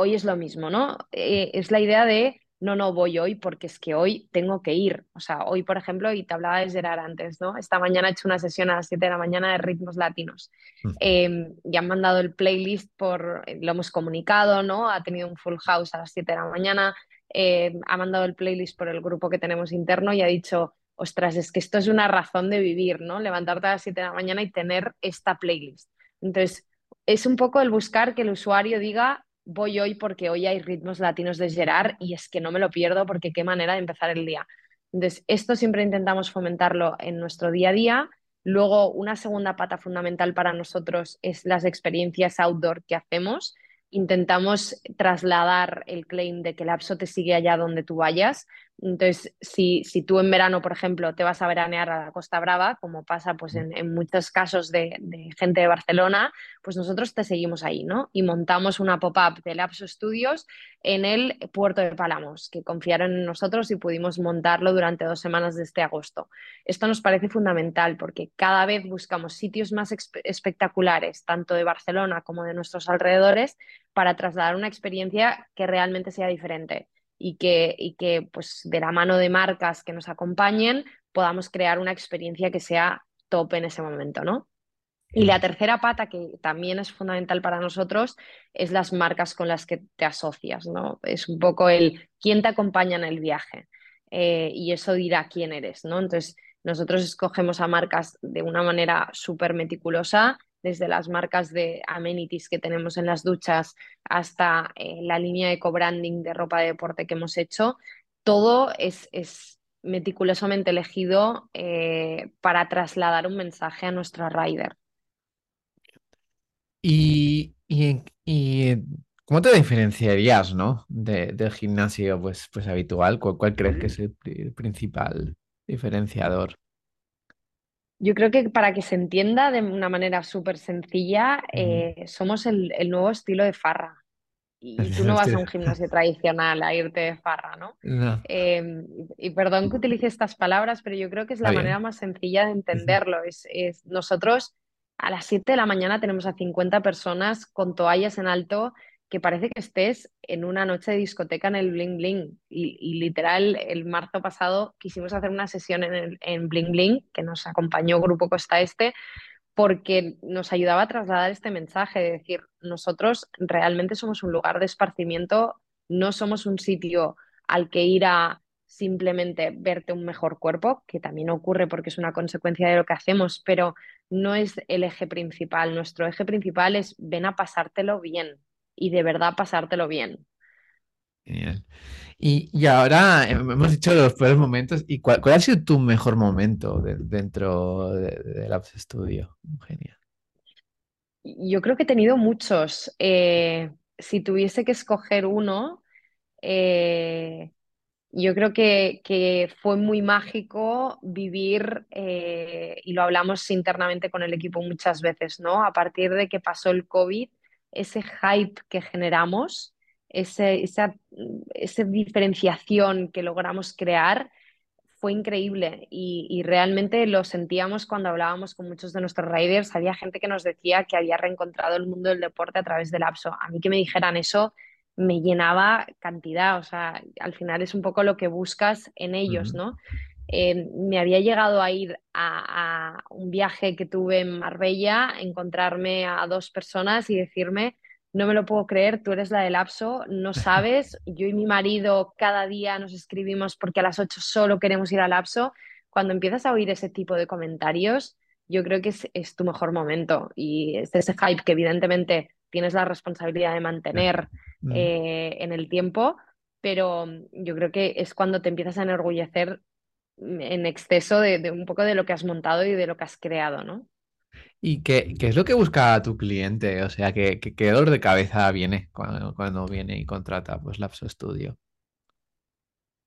hoy es lo mismo, ¿no? Eh, es la idea de, no, no voy hoy porque es que hoy tengo que ir. O sea, hoy, por ejemplo, y te hablaba de Gerard antes, ¿no? Esta mañana he hecho una sesión a las 7 de la mañana de ritmos latinos. Mm, Eh, ya han mandado el playlist por, lo hemos comunicado, ¿no? Ha tenido un full house a las 7 de la mañana. Eh, ha mandado el playlist por el grupo que tenemos interno y ha dicho, ostras, es que esto es una razón de vivir, ¿no? Levantarte a las 7 de la mañana y tener esta playlist. Entonces, es un poco el buscar que el usuario diga, voy hoy porque hoy hay ritmos latinos de Gerard y es que no me lo pierdo porque qué manera de empezar el día. Entonces, esto siempre intentamos fomentarlo en nuestro día a día. Luego, una segunda pata fundamental para nosotros es las experiencias outdoor que hacemos. Intentamos trasladar el claim de que el Apso te sigue allá donde tú vayas. Entonces, si, si tú en verano, por ejemplo, te vas a veranear a la Costa Brava, como pasa pues, en, en muchos casos de, de, gente de Barcelona, pues nosotros te seguimos ahí, ¿no? Y montamos una pop-up de Lapso Studios en el puerto de Palamos, que confiaron en nosotros y pudimos montarlo durante dos semanas de este agosto. Esto nos parece fundamental porque cada vez buscamos sitios más espectaculares, tanto de Barcelona como de nuestros alrededores, para trasladar una experiencia que realmente sea diferente y que, y que pues, de la mano de marcas que nos acompañen podamos crear una experiencia que sea top en ese momento, ¿no? Y la tercera pata, que también es fundamental para nosotros, es las marcas con las que te asocias, ¿no? Es un poco el quién te acompaña en el viaje eh, y eso dirá quién eres, ¿no? Entonces, nosotros escogemos a marcas de una manera súper meticulosa, desde las marcas de amenities que tenemos en las duchas hasta eh, la línea de co-branding de ropa de deporte que hemos hecho. Todo es, es meticulosamente elegido eh, para trasladar un mensaje a nuestro rider. Y, y, y, ¿cómo te diferenciarías, ¿no? De, del gimnasio pues, pues habitual. ¿Cuál, crees que es el, principal diferenciador? Yo creo que para que se entienda de una manera súper sencilla, eh, somos el, el, nuevo estilo de farra. Y tú no vas a un gimnasio tradicional a irte de farra, ¿no? no. Eh, y perdón que utilice estas palabras, pero yo creo que es la Está manera bien. más sencilla de entenderlo. Es, es, nosotros a las 7 de la mañana tenemos a 50 personas con toallas en alto que parece que estés en una noche de discoteca en el Bling Bling. Y, literal, el marzo pasado quisimos hacer una sesión en, en Bling Bling, que nos acompañó Grupo Costa Este, porque nos ayudaba a trasladar este mensaje de decir, nosotros realmente somos un lugar de esparcimiento, no somos un sitio al que ir a simplemente verte un mejor cuerpo, que también ocurre porque es una consecuencia de lo que hacemos, pero no es el eje principal. Nuestro eje principal es ven a pasártelo bien y de verdad pasártelo bien. Genial. Y, ahora hemos dicho los peores momentos. ¿Y cuál, ha sido tu mejor momento dentro del de, Apps Studio, Genial. Yo creo que he tenido muchos. Eh, si tuviese que escoger uno, eh, yo creo que, fue muy mágico vivir, eh, y lo hablamos internamente con el equipo muchas veces, ¿no? A partir de que pasó el COVID, ese hype que generamos, ese, esa, esa diferenciación que logramos crear, fue increíble y, y, realmente lo sentíamos cuando hablábamos con muchos de nuestros riders. Había gente que nos decía que había reencontrado el mundo del deporte a través del APSO. A mí que me dijeran eso me llenaba cantidad, o sea, al final es un poco lo que buscas en ellos, ¿no? Eh, me había llegado a ir a, un viaje que tuve en Marbella, encontrarme a dos personas y decirme, no me lo puedo creer, tú eres la del lapso, no sabes, [LAUGHS] yo y mi marido cada día nos escribimos porque a las 8 solo queremos ir al lapso. Cuando empiezas a oír ese tipo de comentarios, yo creo que es, es tu mejor momento y es ese hype que evidentemente tienes la responsabilidad de mantener mm. eh, en el tiempo, pero yo creo que es cuando te empiezas a enorgullecer en exceso de, un poco de lo que has montado y de lo que has creado, ¿no? ¿Y qué, es lo que busca tu cliente? O sea, ¿qué, qué, dolor de cabeza viene cuando, viene y contrata pues, Lapso Studio?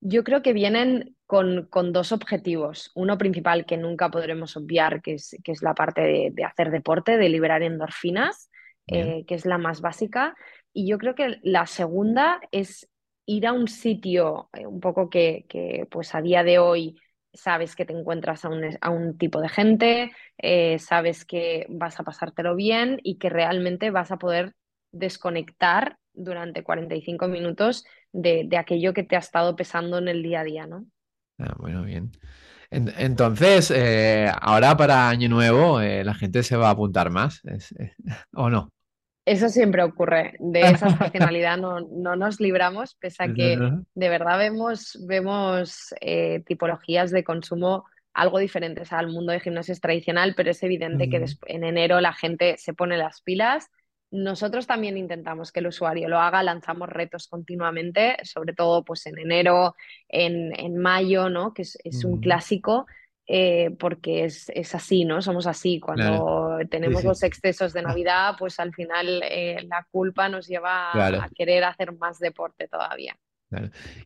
Yo creo que vienen con, dos objetivos. Uno principal que nunca podremos obviar, que es, que es la parte de, de, hacer deporte, de liberar endorfinas. Eh, que es la más básica. Y yo creo que la segunda es ir a un sitio eh, un poco que, pues a día de hoy sabes que te encuentras a un, tipo de gente, eh, sabes que vas a pasártelo bien y que realmente vas a poder desconectar durante 45 minutos de, aquello que te ha estado pesando en el día a día, ¿no? Ah, bueno, bien. Entonces, ahora para Año Nuevo, la gente se va a apuntar más, [LAUGHS] ¿o no? Eso siempre ocurre. De [LAUGHS] esa estacionalidad no, no nos libramos, pese a que de verdad vemos, vemos eh, tipologías de consumo algo diferentes al mundo de gimnasios tradicional, pero es evidente que en enero la gente se pone las pilas. Nosotros también intentamos que el usuario lo haga, lanzamos retos continuamente, sobre todo pues en enero, en, en mayo, ¿no? que es, es un clásico eh, porque es, es, así, ¿no? Somos así. Cuando tenemos los excesos de Navidad, pues al final eh, la culpa nos lleva a querer hacer más deporte todavía.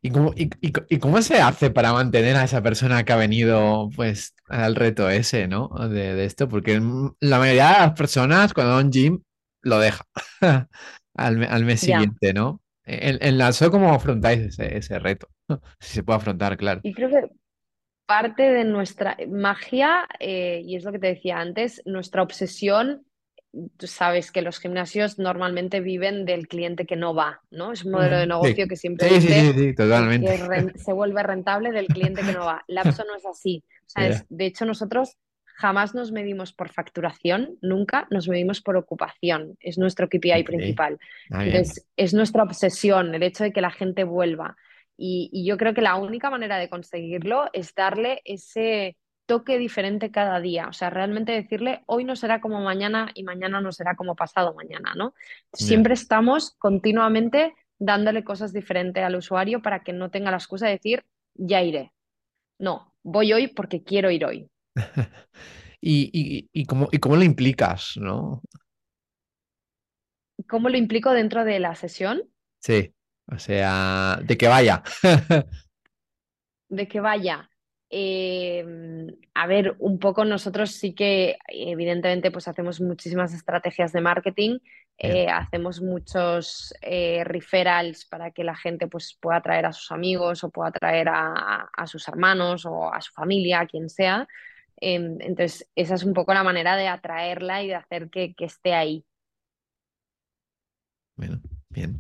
¿Y, cómo, y, y, cómo, se hace para mantener a esa persona que ha venido pues al reto ese, ¿no? De, de esto, porque la mayoría de las personas cuando van gym lo deja [LAUGHS] al, al, mes siguiente, ¿no? En, en la SO, ¿cómo afrontáis ese, ese reto? [LAUGHS] si se puede afrontar, claro. Y creo que parte de nuestra magia, eh, y es lo que te decía antes, nuestra obsesión, tú sabes que los gimnasios normalmente viven del cliente que no va, ¿no? Es un modelo de negocio que siempre se vuelve rentable del cliente que no va. Lapso no es así. de hecho, nosotros jamás nos medimos por facturación, nunca nos medimos por ocupación. Es nuestro KPI principal. Ah, es nuestra obsesión, el hecho de que la gente vuelva. Y, yo creo que la única manera de conseguirlo es darle ese toque diferente cada día. O sea, realmente decirle, hoy no será como mañana y mañana no será como pasado mañana, ¿no? Siempre estamos continuamente dándole cosas diferentes al usuario para que no tenga la excusa de decir, ya iré. No, voy hoy porque quiero ir hoy. [LAUGHS] ¿Y, y, cómo, ¿Y cómo lo implicas, no? ¿Cómo lo implico dentro de la sesión? Sí. O sea, de que vaya. [LAUGHS] de que vaya. Em, a ver, un poco nosotros sí que evidentemente pues hacemos muchísimas estrategias de marketing, eh, hacemos muchos eh, referrals para que la gente pues pueda traer a sus amigos o pueda traer a, sus hermanos o a su familia, a quien sea. Em, entonces, esa es un poco la manera de atraerla y de hacer que, que esté ahí. Bueno, Bien.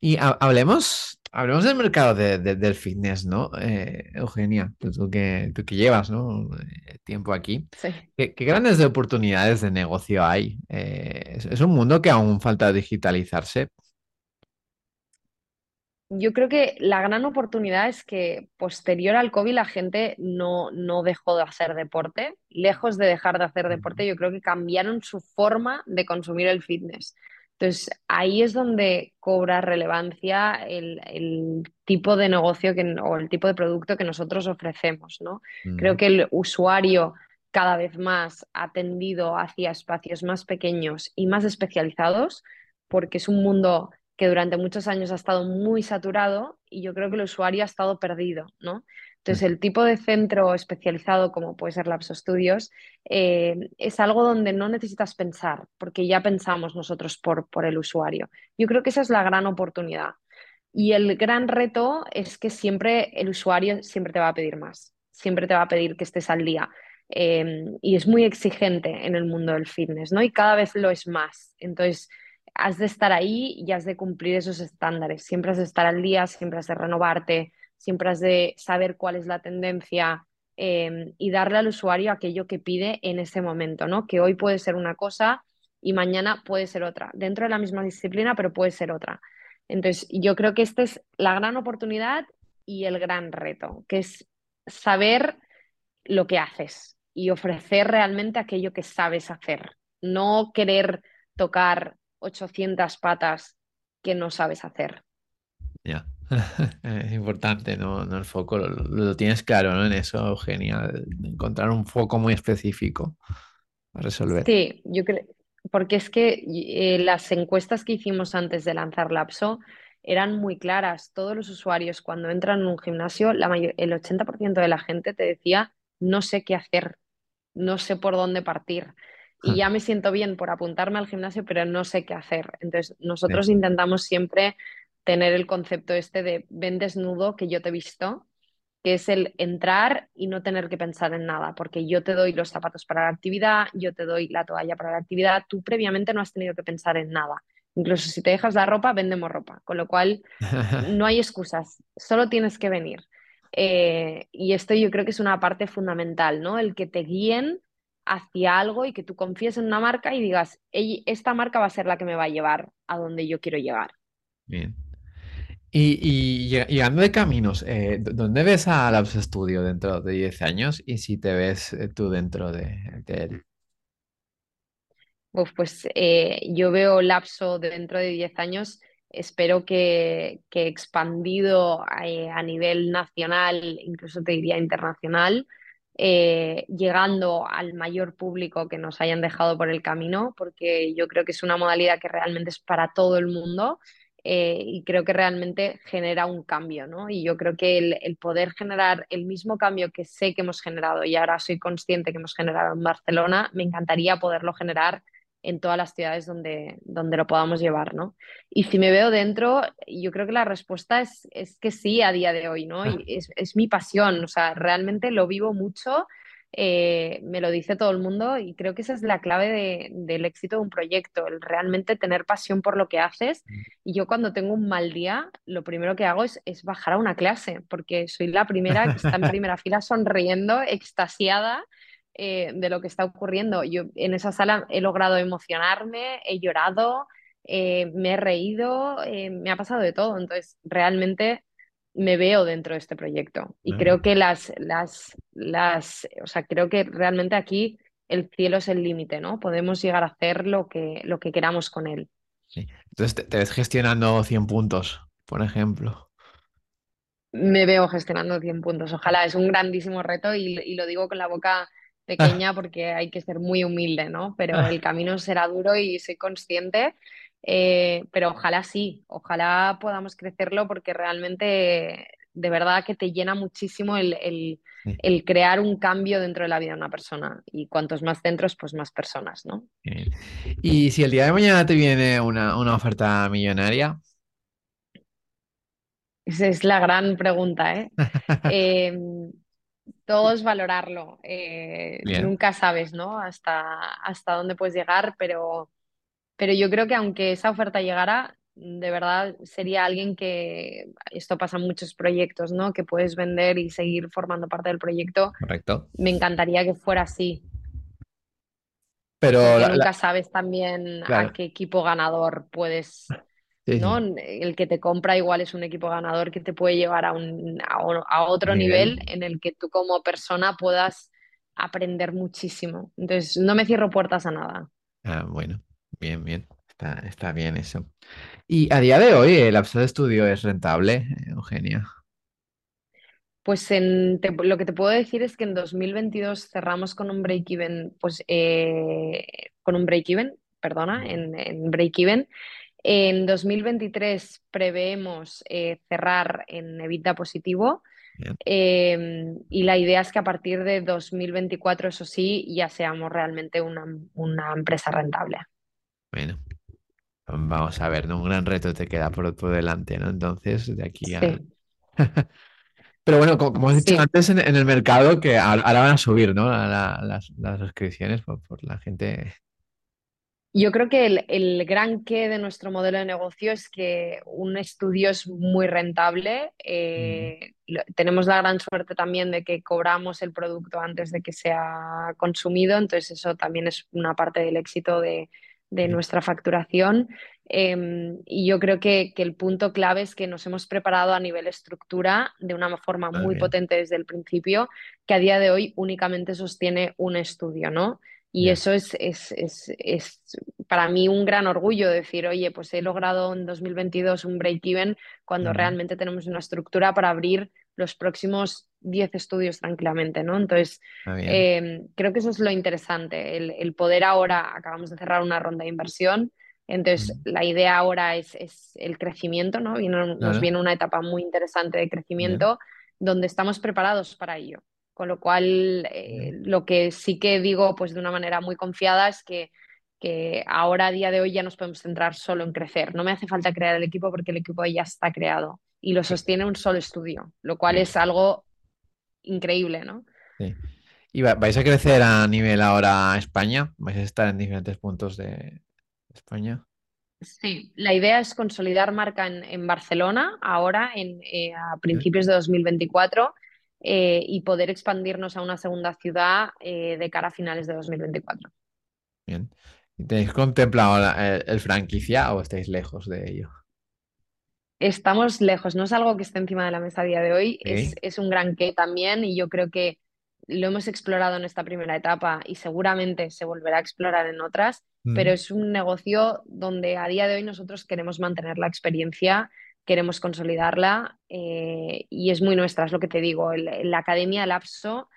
Y ha- hablemos, hablemos del mercado de- de- del fitness, ¿no? Eh, Eugenia, tú, que, tú que llevas, ¿no? Eh, tiempo aquí. Sí. ¿Qué, qué grandes oportunidades de negocio hay? Eh, es, es un mundo que aún falta digitalizarse. Yo creo que la gran oportunidad es que posterior al COVID la gente no, no dejó de hacer deporte. Lejos de dejar de hacer deporte, yo creo que cambiaron su forma de consumir el fitness. Entonces, ahí es donde cobra relevancia el, el tipo de negocio que, o el tipo de producto que nosotros ofrecemos, ¿no? Creo que el usuario cada vez más ha tendido hacia espacios más pequeños y más especializados, porque es un mundo que durante muchos años ha estado muy saturado y yo creo que el usuario ha estado perdido, ¿no? Entonces, el tipo de centro especializado, como puede ser Labs Studios, eh, es algo donde no necesitas pensar, porque ya pensamos nosotros por, por el usuario. Yo creo que esa es la gran oportunidad. Y el gran reto es que siempre el usuario siempre te va a pedir más, siempre te va a pedir que estés al día. Eh, y es muy exigente en el mundo del fitness, ¿no? Y cada vez lo es más. Entonces, has de estar ahí y has de cumplir esos estándares. Siempre has de estar al día, siempre has de renovarte, siempre has de saber cuál es la tendencia eh, y darle al usuario aquello que pide en ese momento, ¿no? Que hoy puede ser una cosa y mañana puede ser otra, dentro de la misma disciplina, pero puede ser otra. Entonces, yo creo que esta es la gran oportunidad y el gran reto, que es saber lo que haces y ofrecer realmente aquello que sabes hacer, no querer tocar 800 patas que no sabes hacer. ya. [LAUGHS] Es importante, ¿no? No el foco, lo, lo tienes claro, ¿no? En eso, Eugenia, encontrar un foco muy específico para resolver. Sí, yo creo, porque es que eh, las encuestas que hicimos antes de lanzar Lapso eran muy claras. Todos los usuarios cuando entran en un gimnasio, la el 80% de la gente te decía, no sé qué hacer, no sé por dónde partir. Y ya me siento bien por apuntarme al gimnasio, pero no sé qué hacer. Entonces, nosotros intentamos siempre tener el concepto este de ven desnudo, que yo te he visto, que es el entrar y no tener que pensar en nada, porque yo te doy los zapatos para la actividad, yo te doy la toalla para la actividad, tú previamente no has tenido que pensar en nada. Incluso si te dejas la ropa, vendemos ropa, con lo cual [LAUGHS] no hay excusas, solo tienes que venir. Eh, y esto yo creo que es una parte fundamental, ¿no? El que te guíen hacia algo y que tú confíes en una marca y digas, "Ey, esta marca va a ser la que me va a llevar a donde yo quiero llegar. Bien. Y, y lleg- llegando de caminos, eh, ¿dó- ¿dónde ves a Labs Studio dentro de 10 años? Y si te ves eh, tú dentro de, de él. Uf, pues eh, yo veo Lapso dentro de 10 años, espero que, que expandido a nivel nacional, incluso te diría internacional, llegando al mayor público que nos hayan dejado por el camino, porque yo creo que es una modalidad que realmente es para todo el mundo eh, y creo que realmente genera un cambio, ¿no? Y yo creo que el, el poder generar el mismo cambio que sé que hemos generado y ahora soy consciente que hemos generado en Barcelona, me encantaría poderlo generar en todas las ciudades donde, donde lo podamos llevar, ¿no? Y si me veo dentro, yo creo que la respuesta es, es que sí a día de hoy, ¿no? Y es, es mi pasión, o sea, realmente lo vivo mucho, eh, me lo dice todo el mundo y creo que esa es la clave de- del éxito de un proyecto, el realmente tener pasión por lo que haces. Y yo cuando tengo un mal día, lo primero que hago es, es bajar a una clase, porque soy la primera que está en primera fila sonriendo, extasiada eh, de lo que está ocurriendo. Yo en esa sala he logrado emocionarme, he llorado, eh, me he reído, eh, me ha pasado de todo. Entonces, realmente me veo dentro de este proyecto y creo que las, las, las, o sea, creo que realmente aquí el cielo es el límite, ¿no? Podemos llegar a hacer lo que, lo que queramos con él. sí. Entonces te, te ves gestionando 100 puntos, por ejemplo. Me veo gestionando 100 puntos. Ojalá, es un grandísimo reto y, y lo digo con la boca Ah, [LAUGHS] pequeña porque hay que ser muy humilde, ¿no? Pero ah, el [LAUGHS] camino será duro y soy consciente, eh, pero ojalá sí, ojalá podamos crecerlo porque realmente de verdad que te llena muchísimo el, el, crear un cambio dentro de la vida de una persona y cuantos más centros, pues más personas, ¿no? Y si el día de mañana te viene una, una oferta millonaria, Esa es la gran pregunta, ¿eh? [LAUGHS] Eh, todo es valorarlo. Eh, nunca sabes, ¿no? Hasta, hasta dónde puedes llegar, pero pero yo creo que aunque esa oferta llegara, de verdad sería alguien que, esto pasa en muchos proyectos, ¿no? Que puedes vender y seguir formando parte del proyecto. Correcto. Me encantaría que fuera así. Pero la- nunca la- sabes también Claro. a qué equipo ganador puedes, sí, sí, ¿no? El que te compra igual es un equipo ganador que te puede llevar a, un, a otro Nivel. nivel en el que tú como persona puedas aprender muchísimo. Entonces, no me cierro puertas a nada. Ah, bueno, bien, bien. Está, está bien eso. Y a día de hoy, ¿el Upside Studio es rentable, Eugenia? Pues en, te- lo que te puedo decir es que en 2022 cerramos con un break-even, pues eh, con un break-even, perdona, en, en break-even. En 2023 preveemos eh, cerrar en EBITDA positivo eh, y la idea es que a partir de 2024, eso sí, ya seamos realmente una, una empresa rentable. Bueno, vamos a ver, ¿no? Un gran reto te queda por, por delante, ¿no? Entonces, de aquí a... Sí, [LAUGHS] Pero bueno, co- como, has dicho sí. antes en, en el mercado, que ahora van a subir, ¿no? La- la- las, las suscripciones por, por la gente. Yo creo que el, el gran qué de nuestro modelo de negocio es que un estudio es muy rentable. eh, tenemos la gran suerte también de que cobramos el producto antes de que sea consumido, entonces eso también es una parte del éxito de, de nuestra facturación. Eh, y yo creo que, que el punto clave es que nos hemos preparado a nivel estructura de una forma muy bien. potente desde el principio, que a día de hoy únicamente sostiene un estudio, ¿no? Y eso es, es, es, es para mí un gran orgullo decir, oye, pues he logrado en 2022 un break-even cuando realmente tenemos una estructura para abrir los próximos 10 estudios tranquilamente, ¿no? Entonces, eh, creo que eso es lo interesante, el, el poder ahora, acabamos de cerrar una ronda de inversión, entonces la idea ahora es, es el crecimiento, ¿no? Viene- nos Claro. viene una etapa muy interesante de Bien. crecimiento donde estamos preparados para ello. Con lo cual, eh, lo que sí que digo, pues de una manera muy confiada, es que, que ahora a día de hoy ya nos podemos centrar solo en crecer. No me hace falta crear el equipo porque el equipo ya está creado y lo sostiene un solo estudio, lo cual es algo increíble, ¿no? Sí. ¿Y va- vais a crecer a nivel ahora España? ¿Vais a estar en diferentes puntos de España? Sí, la idea es consolidar marca en, en Barcelona ahora, en, eh, a principios de 2024, eh, y poder expandirnos a una segunda ciudad eh, de cara a finales de 2024. Bien. ¿Y ¿Tenéis contemplado la- el, el franquicia o estáis lejos de ello? Estamos lejos, no es algo que esté encima de la mesa a día de hoy, es, un gran qué también y yo creo que lo hemos explorado en esta primera etapa y seguramente se volverá a explorar en otras, pero Mm, es un negocio donde a día de hoy nosotros queremos mantener la experiencia, queremos consolidarla eh, y es muy nuestra, es lo que te digo, la Academia Lapso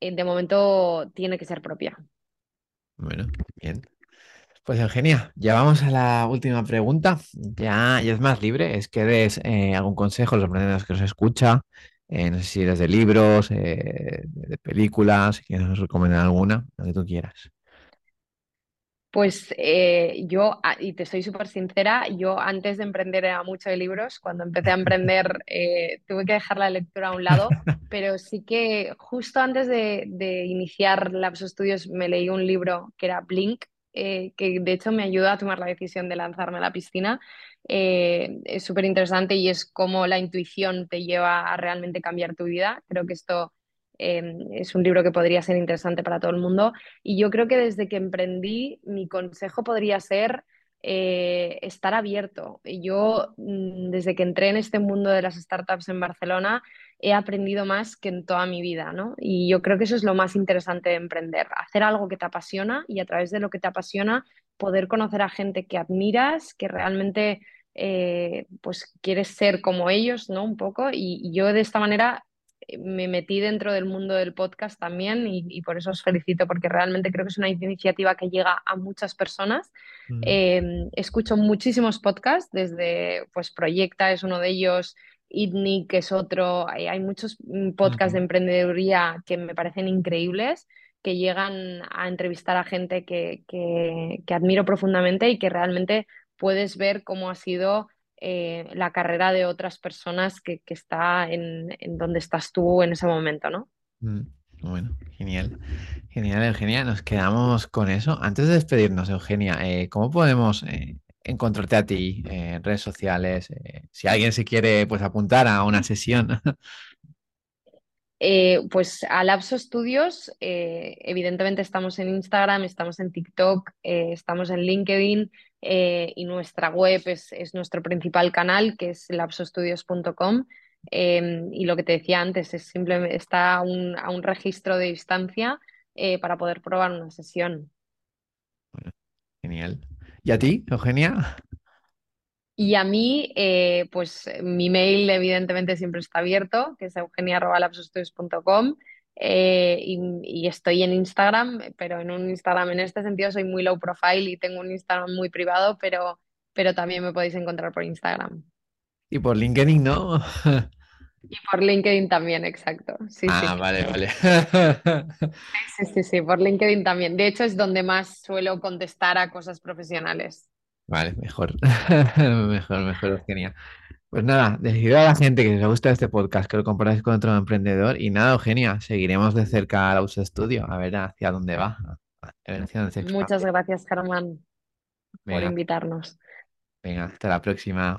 eh, de momento tiene que ser propia. Bueno, bien. Pues Eugenia, ya vamos a la última pregunta. Ya, ya es más libre, es que des eh, algún consejo a los emprendedores que os escucha. Eh, no sé si eres de libros, eh, de películas, si quieres recomendar alguna, lo que tú quieras. Pues eh, yo, y te soy súper sincera, yo antes de emprender era mucho de libros. Cuando empecé a emprender [LAUGHS] eh, tuve que dejar la lectura a un lado, pero sí que justo antes de, de iniciar Lapso Studios me leí un libro que era Blink, eh, que de hecho me ayudó a tomar la decisión de lanzarme a la piscina. Eh, es súper interesante y es cómo la intuición te lleva a realmente cambiar tu vida. Creo que esto eh, es un libro que podría ser interesante para todo el mundo. Y yo creo que desde que emprendí, mi consejo podría ser eh, estar abierto. Yo, mm, desde que entré en este mundo de las startups en Barcelona, he aprendido más que en toda mi vida, ¿no? Y yo creo que eso es lo más interesante de emprender, hacer algo que te apasiona y a través de lo que te apasiona poder conocer a gente que admiras, que realmente eh, pues quieres ser como ellos, ¿no? Un poco. Y, y yo de esta manera eh, me metí dentro del mundo del podcast también y, y por eso os felicito porque realmente creo que es una iniciativa que llega a muchas personas. Mm, Eh, escucho muchísimos podcasts, desde pues Proyecta es uno de ellos, ITNIC es otro, hay, hay muchos mm, podcasts de emprendeduría que me parecen increíbles que llegan a entrevistar a gente que, que, que admiro profundamente y que realmente puedes ver cómo ha sido eh, la carrera de otras personas que, que está en, en donde estás tú en ese momento, ¿no? mm. Bueno, genial. Genial, Eugenia. Nos quedamos con eso. Antes de despedirnos, Eugenia, eh, ¿cómo podemos eh, encontrarte a ti eh, en redes sociales? Eh, si alguien se quiere pues apuntar a una sesión. Eh, pues a Lapso Studios, eh, evidentemente estamos en Instagram, estamos en TikTok, estamos en LinkedIn y nuestra web es, es nuestro principal canal, que es lapsostudios.com. Eh, y lo que te decía antes, es simplemente está a un, a un registro de distancia para poder probar una sesión. Bueno, genial. ¿Y a ti, Eugenia? Y a mí, eh, pues mi mail evidentemente siempre está abierto, que es eugenia.lapsostudios.com eh, y, y estoy en Instagram, pero en un Instagram en este sentido soy muy low profile y tengo un Instagram muy privado, pero, pero también me podéis encontrar por Instagram. Y por LinkedIn, ¿no? [LAUGHS] Y por LinkedIn también, exacto. Sí, Ah, sí. vale, vale. Sí, sí, sí, por LinkedIn también. De hecho, es donde más suelo contestar a cosas profesionales. Vale, mejor. [LAUGHS] Mejor, mejor, Eugenia. Pues nada, decido a la gente que les gusta este podcast, que lo compartáis con otro emprendedor. Y nada, Eugenia, seguiremos de cerca al Auto Studio, a ver hacia dónde va, a ver hacia dónde se Muchas gracias, Germán, por invitarnos. venga, hasta la próxima.